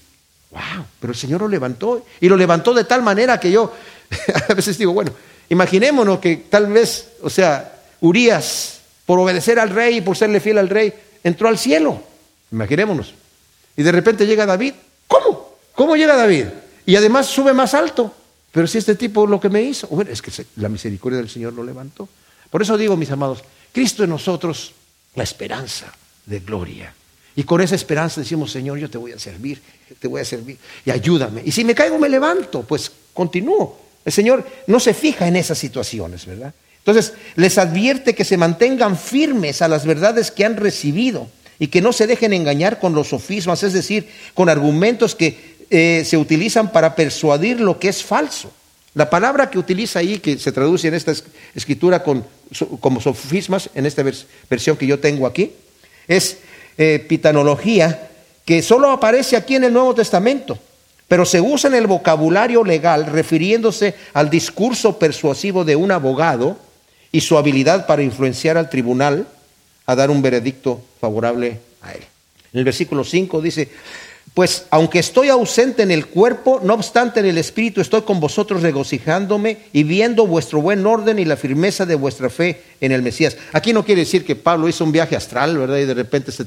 Wow, pero el Señor lo levantó y lo levantó de tal manera que yo <laughs> a veces digo, bueno, imaginémonos que tal vez, o sea, Urias, por obedecer al rey y por serle fiel al rey, entró al cielo. Imaginémonos. Y de repente llega David. ¿Cómo? ¿Cómo llega David? Y además sube más alto. Pero si este tipo lo que me hizo, bueno, es que la misericordia del Señor lo levantó. Por eso digo, mis amados, Cristo en nosotros, la esperanza de gloria. Y con esa esperanza decimos, Señor, yo te voy a servir, te voy a servir y ayúdame. Y si me caigo, me levanto, pues continúo. El Señor no se fija en esas situaciones, ¿verdad? Entonces, les advierte que se mantengan firmes a las verdades que han recibido y que no se dejen engañar con los sofismas, es decir, con argumentos que eh, se utilizan para persuadir lo que es falso. La palabra que utiliza ahí, que se traduce en esta escritura con, como sofismas, en esta versión que yo tengo aquí, es eh, pitanología que solo aparece aquí en el Nuevo Testamento, pero se usa en el vocabulario legal refiriéndose al discurso persuasivo de un abogado y su habilidad para influenciar al tribunal a dar un veredicto favorable a él. En el versículo 5 dice, pues aunque estoy ausente en el cuerpo, no obstante en el espíritu estoy con vosotros regocijándome y viendo vuestro buen orden y la firmeza de vuestra fe en el Mesías. Aquí no quiere decir que Pablo hizo un viaje astral, ¿verdad? Y de repente se,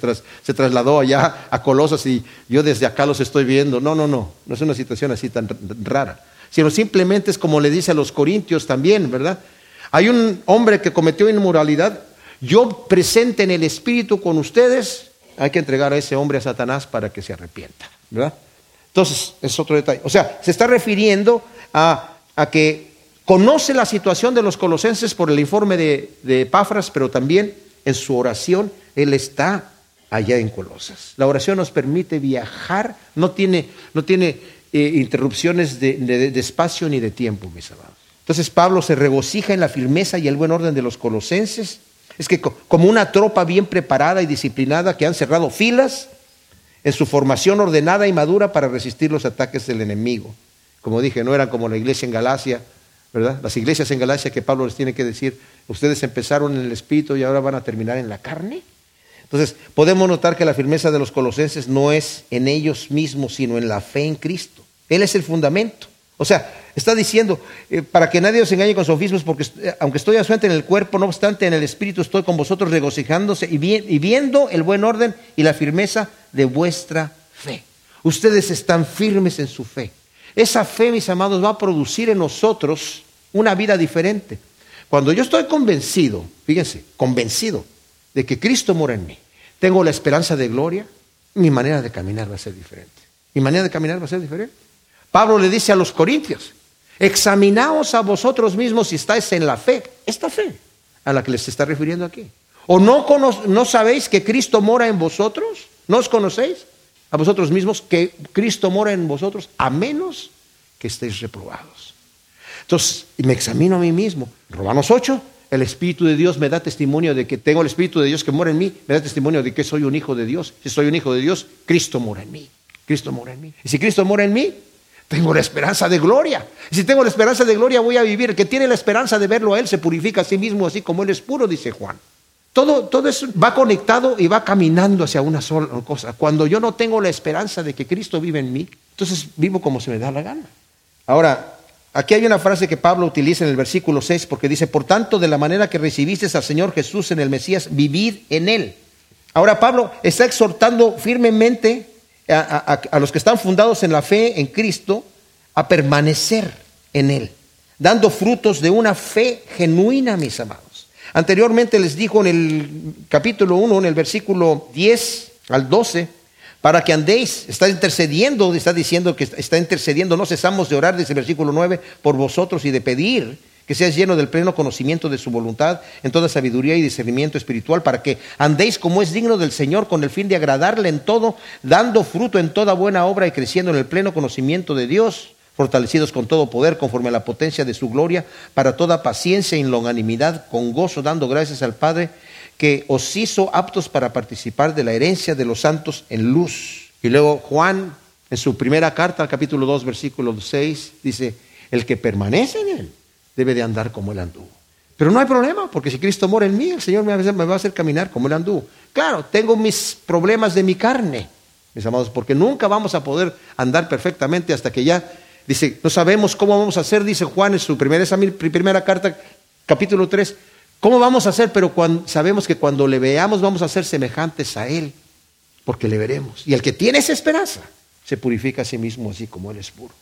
trasladó allá a Colosas y yo desde acá los estoy viendo. No, no, no, no es una situación así tan rara. Sino simplemente es como le dice a los corintios también, ¿verdad? Hay un hombre que cometió inmoralidad, yo presente en el espíritu con ustedes, hay que entregar a ese hombre a Satanás para que se arrepienta, ¿verdad? Entonces, es otro detalle. O sea, se está refiriendo a, que conoce la situación de los colosenses por el informe de, de Epafras, pero también en su oración, él está allá en Colosas. La oración nos permite viajar, no tiene, no tiene eh, interrupciones de, de, espacio ni de tiempo, mis amados. Entonces Pablo se regocija en la firmeza y el buen orden de los colosenses Es que como una tropa bien preparada y disciplinada que han cerrado filas en su formación ordenada y madura para resistir los ataques del enemigo. Como dije, no eran como la iglesia en Galacia, ¿verdad? Las iglesias en Galacia que Pablo les tiene que decir, ustedes empezaron en el espíritu y ahora van a terminar en la carne. Entonces, podemos notar que la firmeza de los colosenses no es en ellos mismos, sino en la fe en Cristo. Él es el fundamento. O sea, está diciendo, eh, para que nadie os engañe con sofismas, porque eh, aunque estoy ausente en el cuerpo, no obstante en el espíritu estoy con vosotros regocijándose y, y viendo el buen orden y la firmeza de vuestra fe. Ustedes están firmes en su fe. Esa fe, mis amados, va a producir en nosotros una vida diferente. Cuando yo estoy convencido, fíjense, convencido de que Cristo mora en mí, tengo la esperanza de gloria, mi manera de caminar va a ser diferente. Mi manera de caminar va a ser diferente. Pablo le dice a los corintios, examinaos a vosotros mismos si estáis en la fe, esta fe a la que les está refiriendo aquí. ¿O no, no sabéis que Cristo mora en vosotros? ¿No os conocéis a vosotros mismos que Cristo mora en vosotros a menos que estéis reprobados? Entonces, me examino a mí mismo. Romanos 8, el Espíritu de Dios me da testimonio de que tengo el Espíritu de Dios que mora en mí, me da testimonio de que soy un hijo de Dios. Si soy un hijo de Dios, Cristo mora en mí. Cristo mora en mí. Y si Cristo mora en mí, tengo la esperanza de gloria. Y si tengo la esperanza de gloria, voy a vivir. El que tiene la esperanza de verlo a Él se purifica a sí mismo, así como Él es puro, dice Juan. Todo, todo eso va conectado y va caminando hacia una sola cosa. Cuando yo no tengo la esperanza de que Cristo vive en mí, entonces vivo como se me da la gana. Ahora, aquí hay una frase que Pablo utiliza en el versículo 6 porque dice, por tanto, de la manera que recibiste al Señor Jesús en el Mesías, vivid en Él. Ahora Pablo está exhortando firmemente a, los que están fundados en la fe en Cristo a permanecer en Él, dando frutos de una fe genuina, mis amados. Anteriormente les dijo en el capítulo 1, en el versículo 10 al 12, para que andéis, está intercediendo, está diciendo que está intercediendo, no cesamos de orar, desde el versículo 9, por vosotros y de pedir que seas lleno del pleno conocimiento de su voluntad, en toda sabiduría y discernimiento espiritual, para que andéis como es digno del Señor, con el fin de agradarle en todo, dando fruto en toda buena obra y creciendo en el pleno conocimiento de Dios, fortalecidos con todo poder, conforme a la potencia de su gloria, para toda paciencia y longanimidad, con gozo, dando gracias al Padre, que os hizo aptos para participar de la herencia de los santos en luz. Y luego Juan, en su primera carta, capítulo 2, versículo 6, dice, el que permanece en él debe de andar como él anduvo. Pero no hay problema, porque si Cristo mora en mí, el Señor me va a hacer caminar como él anduvo. Claro, tengo mis problemas de mi carne, mis amados, porque nunca vamos a poder andar perfectamente hasta que ya, dice, no sabemos cómo vamos a hacer, dice Juan en su primera, carta, capítulo 3, ¿cómo vamos a hacer? Pero sabemos que cuando le veamos vamos a ser semejantes a Él, porque le veremos. Y el que tiene esa esperanza se purifica a sí mismo así como Él es puro.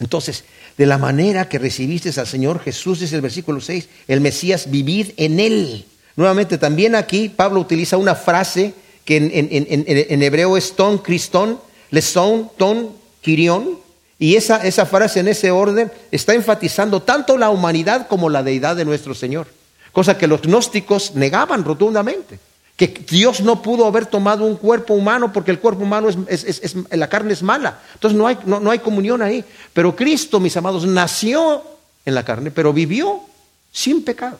Entonces, de la manera que recibiste al Señor Jesús, dice el versículo 6, el Mesías, vivid en Él. Nuevamente, también aquí Pablo utiliza una frase que en, hebreo es ton, cristón, leson, ton, kirión. Y esa, esa frase en ese orden está enfatizando tanto la humanidad como la deidad de nuestro Señor. Cosa que los gnósticos negaban rotundamente que Dios no pudo haber tomado un cuerpo humano porque el cuerpo humano es, la carne es mala. Entonces no hay, no, hay comunión ahí. Pero Cristo, mis amados, nació en la carne, pero vivió sin pecado,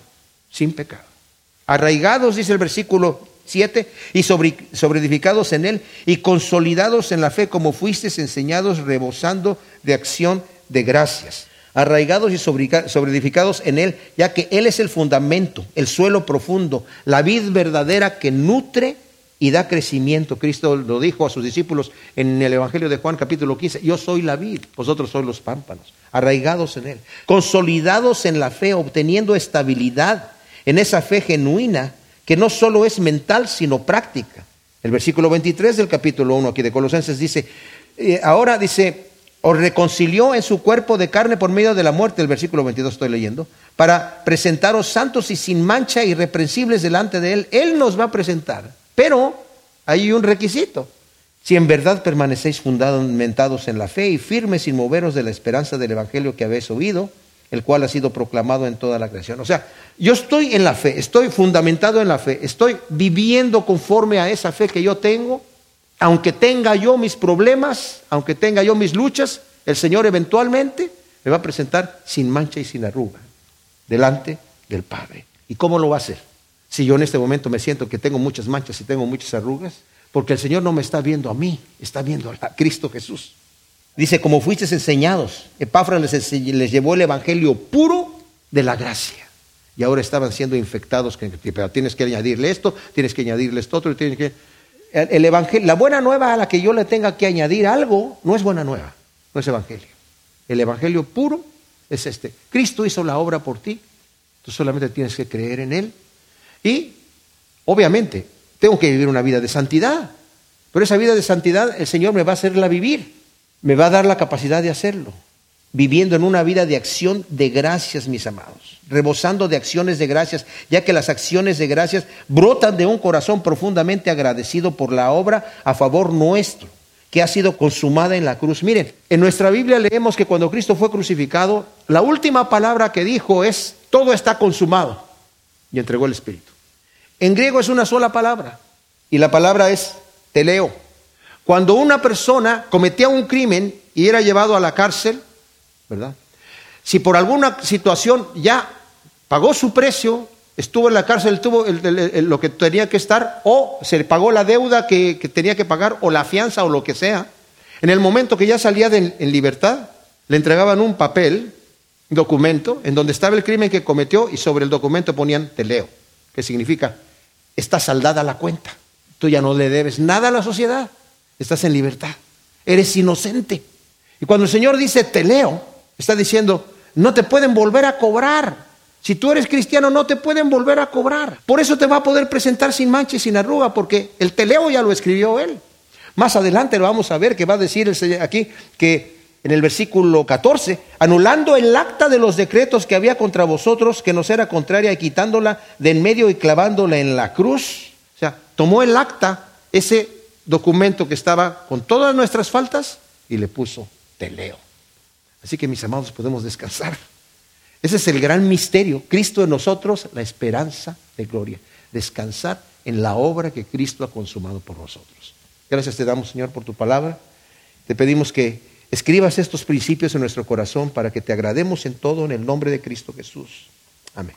sin pecado. Arraigados, dice el versículo 7, y sobre, edificados en él y consolidados en la fe como fuisteis enseñados, rebosando de acción de gracias arraigados y sobreedificados en Él, ya que Él es el fundamento, el suelo profundo, la vid verdadera que nutre y da crecimiento. Cristo lo dijo a sus discípulos en el Evangelio de Juan capítulo 15, yo soy la vid, vosotros sois los pámpanos, arraigados en Él, consolidados en la fe, obteniendo estabilidad en esa fe genuina que no solo es mental, sino práctica. El versículo 23 del capítulo 1 aquí de Colosenses dice, eh, ahora dice, os reconcilió en su cuerpo de carne por medio de la muerte, el versículo 22 estoy leyendo, para presentaros santos y sin mancha, irreprensibles delante de Él. Él nos va a presentar, pero hay un requisito. Si en verdad permanecéis fundamentados en la fe y firmes sin moveros de la esperanza del Evangelio que habéis oído, el cual ha sido proclamado en toda la creación. O sea, yo estoy en la fe, estoy fundamentado en la fe, estoy viviendo conforme a esa fe que yo tengo aunque tenga yo mis problemas, aunque tenga yo mis luchas, el Señor eventualmente me va a presentar sin mancha y sin arruga delante del Padre. ¿Y cómo lo va a hacer? Si yo en este momento me siento que tengo muchas manchas y tengo muchas arrugas, porque el Señor no me está viendo a mí, está viendo a Cristo Jesús. Dice, como fuisteis enseñados, Epáfras les, llevó el Evangelio puro de la gracia. Y ahora estaban siendo infectados, tienes que añadirle esto, tienes que añadirle esto otro, tienes que... El, evangelio, la buena nueva a la que yo le tenga que añadir algo no es buena nueva, no es evangelio. El evangelio puro es este. Cristo hizo la obra por ti, tú solamente tienes que creer en Él. Y, obviamente, tengo que vivir una vida de santidad, pero esa vida de santidad el Señor me va a hacerla vivir, me va a dar la capacidad de hacerlo viviendo en una vida de acción de gracias, mis amados, rebosando de acciones de gracias, ya que las acciones de gracias brotan de un corazón profundamente agradecido por la obra a favor nuestro, que ha sido consumada en la cruz. Miren, en nuestra Biblia leemos que cuando Cristo fue crucificado, la última palabra que dijo es, todo está consumado, y entregó el Espíritu. En griego es una sola palabra, y la palabra es teleo. Cuando una persona cometía un crimen y era llevado a la cárcel, ¿verdad? Si por alguna situación ya pagó su precio, estuvo en la cárcel, tuvo lo que tenía que estar, o se le pagó la deuda que, tenía que pagar, o la fianza, o lo que sea, en el momento que ya salía en libertad, le entregaban un papel, documento, en donde estaba el crimen que cometió y sobre el documento ponían te leo, que significa, está saldada la cuenta, tú ya no le debes nada a la sociedad, estás en libertad, eres inocente. Y cuando el Señor dice te leo, Está diciendo, no te pueden volver a cobrar. Si tú eres cristiano, no te pueden volver a cobrar. Por eso te va a poder presentar sin mancha y sin arruga, porque el teleo ya lo escribió él. Más adelante lo vamos a ver que va a decir aquí que en el versículo 14, anulando el acta de los decretos que había contra vosotros, que nos era contraria, y quitándola de en medio y clavándola en la cruz. O sea, tomó el acta, ese documento que estaba con todas nuestras faltas, y le puso teleo. Así que mis amados podemos descansar. Ese es el gran misterio. Cristo en nosotros, la esperanza de gloria. Descansar en la obra que Cristo ha consumado por nosotros. Gracias te damos, Señor, por tu palabra. Te pedimos que escribas estos principios en nuestro corazón para que te agrademos en todo en el nombre de Cristo Jesús. Amén.